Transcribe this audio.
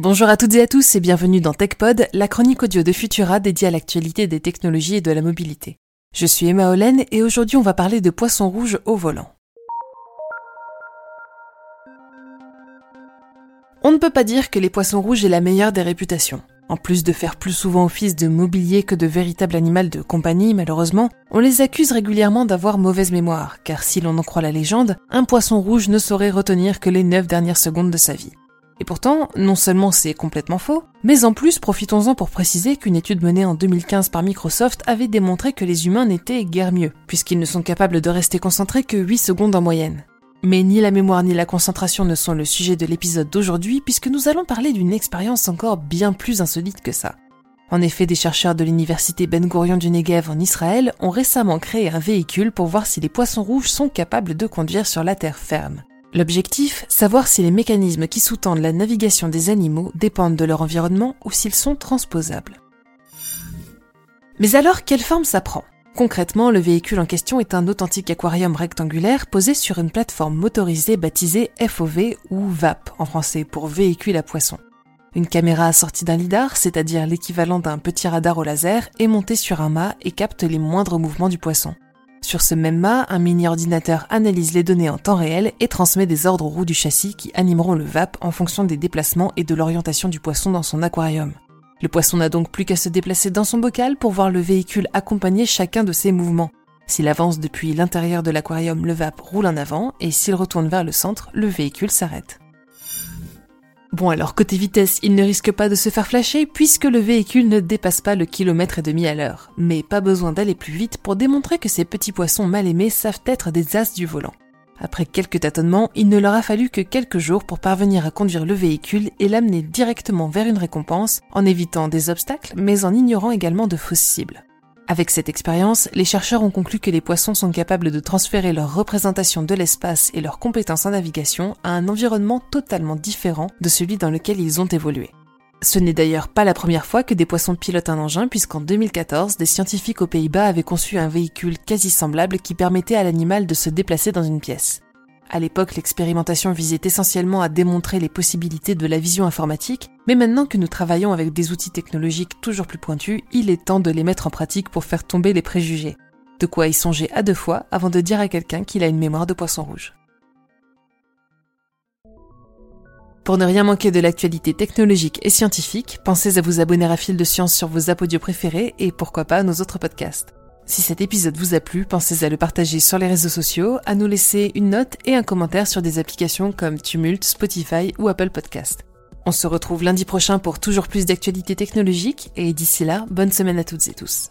Bonjour à toutes et à tous et bienvenue dans TechPod, la chronique audio de Futura dédiée à l'actualité des technologies et de la mobilité. Je suis Emma Hollen et aujourd'hui on va parler de poissons rouges au volant. On ne peut pas dire que les poissons rouges aient la meilleure des réputations. En plus de faire plus souvent office de mobilier que de véritable animal de compagnie, malheureusement, on les accuse régulièrement d'avoir mauvaise mémoire, car si l'on en croit la légende, un poisson rouge ne saurait retenir que les 9 dernières secondes de sa vie. Et pourtant, non seulement c'est complètement faux, mais en plus profitons-en pour préciser qu'une étude menée en 2015 par Microsoft avait démontré que les humains n'étaient guère mieux, puisqu'ils ne sont capables de rester concentrés que 8 secondes en moyenne. Mais ni la mémoire ni la concentration ne sont le sujet de l'épisode d'aujourd'hui, puisque nous allons parler d'une expérience encore bien plus insolite que ça. En effet, des chercheurs de l'université Ben Gurion du Negev en Israël ont récemment créé un véhicule pour voir si les poissons rouges sont capables de conduire sur la terre ferme. L'objectif, savoir si les mécanismes qui sous-tendent la navigation des animaux dépendent de leur environnement ou s'ils sont transposables. Mais alors, quelle forme ça prend? Concrètement, le véhicule en question est un authentique aquarium rectangulaire posé sur une plateforme motorisée baptisée FOV ou VAP en français pour véhicule à poisson. Une caméra assortie d'un lidar, c'est-à-dire l'équivalent d'un petit radar au laser, est montée sur un mât et capte les moindres mouvements du poisson. Sur ce même mât, un mini-ordinateur analyse les données en temps réel et transmet des ordres aux roues du châssis qui animeront le VAP en fonction des déplacements et de l'orientation du poisson dans son aquarium. Le poisson n'a donc plus qu'à se déplacer dans son bocal pour voir le véhicule accompagner chacun de ses mouvements. S'il avance depuis l'intérieur de l'aquarium, le VAP roule en avant et s'il retourne vers le centre, le véhicule s'arrête. Bon alors côté vitesse, il ne risque pas de se faire flasher puisque le véhicule ne dépasse pas le kilomètre et demi à l'heure. Mais pas besoin d'aller plus vite pour démontrer que ces petits poissons mal aimés savent être des as du volant. Après quelques tâtonnements, il ne leur a fallu que quelques jours pour parvenir à conduire le véhicule et l'amener directement vers une récompense en évitant des obstacles mais en ignorant également de fausses cibles. Avec cette expérience, les chercheurs ont conclu que les poissons sont capables de transférer leur représentation de l'espace et leurs compétences en navigation à un environnement totalement différent de celui dans lequel ils ont évolué. Ce n'est d'ailleurs pas la première fois que des poissons pilotent un engin puisqu'en 2014, des scientifiques aux Pays-Bas avaient conçu un véhicule quasi semblable qui permettait à l'animal de se déplacer dans une pièce. À l'époque, l'expérimentation visait essentiellement à démontrer les possibilités de la vision informatique, mais maintenant que nous travaillons avec des outils technologiques toujours plus pointus, il est temps de les mettre en pratique pour faire tomber les préjugés. De quoi y songer à deux fois avant de dire à quelqu'un qu'il a une mémoire de poisson rouge. Pour ne rien manquer de l'actualité technologique et scientifique, pensez à vous abonner à Fil de Science sur vos audio préférés et pourquoi pas à nos autres podcasts. Si cet épisode vous a plu, pensez à le partager sur les réseaux sociaux, à nous laisser une note et un commentaire sur des applications comme Tumult, Spotify ou Apple Podcast. On se retrouve lundi prochain pour toujours plus d'actualités technologiques et d'ici là, bonne semaine à toutes et tous.